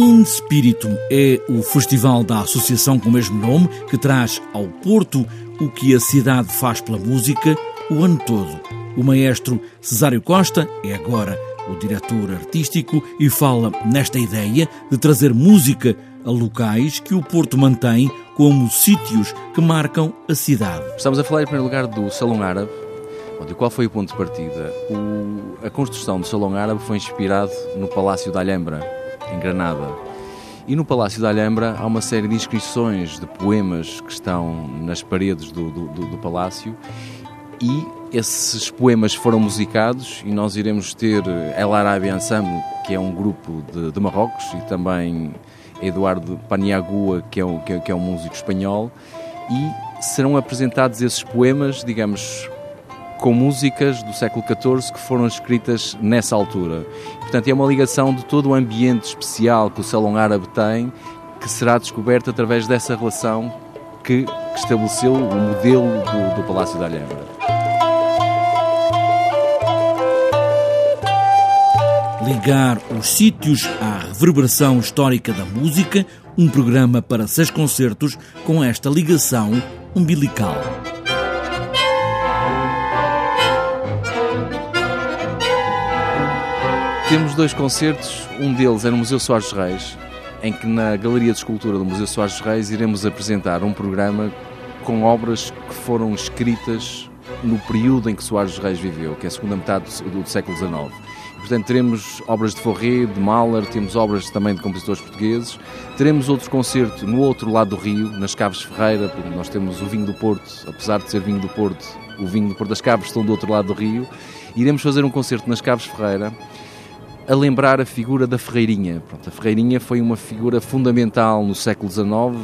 In Spiritum é o festival da associação com o mesmo nome que traz ao Porto o que a cidade faz pela música o ano todo. O maestro Cesário Costa é agora o diretor artístico e fala nesta ideia de trazer música a locais que o Porto mantém como sítios que marcam a cidade. Estamos a falar em primeiro lugar do Salão Árabe. E qual foi o ponto de partida? O, a construção do Salão Árabe foi inspirado no Palácio da Alhambra, em Granada. E no Palácio da Alhambra há uma série de inscrições de poemas que estão nas paredes do, do, do, do palácio e esses poemas foram musicados e nós iremos ter El Arabi Ensemble, que é um grupo de, de Marrocos, e também Eduardo Paniagua, que é, um, que, é, que é um músico espanhol, e serão apresentados esses poemas, digamos, com músicas do século XIV que foram escritas nessa altura. Portanto, é uma ligação de todo o ambiente especial que o Salão Árabe tem, que será descoberto através dessa relação que, que estabeleceu o modelo do, do Palácio da Alhambra. Ligar os sítios à reverberação histórica da música, um programa para seis concertos com esta ligação umbilical. Temos dois concertos, um deles é no Museu Soares Reis, em que na Galeria de Escultura do Museu Soares Reis iremos apresentar um programa com obras que foram escritas no período em que Soares Reis viveu, que é a segunda metade do, do século XIX. Portanto, teremos obras de Forré, de Mahler, temos obras também de compositores portugueses. Teremos outro concerto no outro lado do Rio, nas Caves Ferreira, porque nós temos o vinho do Porto, apesar de ser vinho do Porto, o vinho do Porto das Caves estão do outro lado do Rio. Iremos fazer um concerto nas Caves Ferreira a lembrar a figura da Ferreirinha. Pronto, a Ferreirinha foi uma figura fundamental no século XIX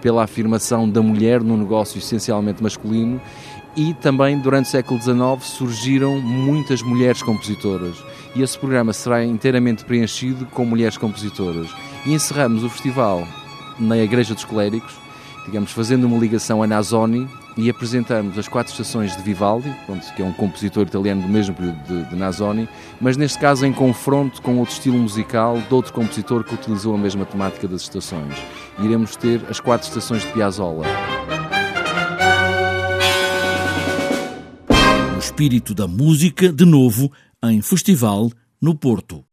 pela afirmação da mulher num negócio essencialmente masculino e também durante o século XIX surgiram muitas mulheres compositoras e esse programa será inteiramente preenchido com mulheres compositoras. E encerramos o festival na Igreja dos Clérigos, digamos, fazendo uma ligação a Nazoni, e apresentamos as quatro estações de Vivaldi, que é um compositor italiano do mesmo período de, de Nazoni, mas neste caso em confronto com outro estilo musical de outro compositor que utilizou a mesma temática das estações. Iremos ter as quatro estações de Piazzolla. O espírito da música, de novo, em festival no Porto.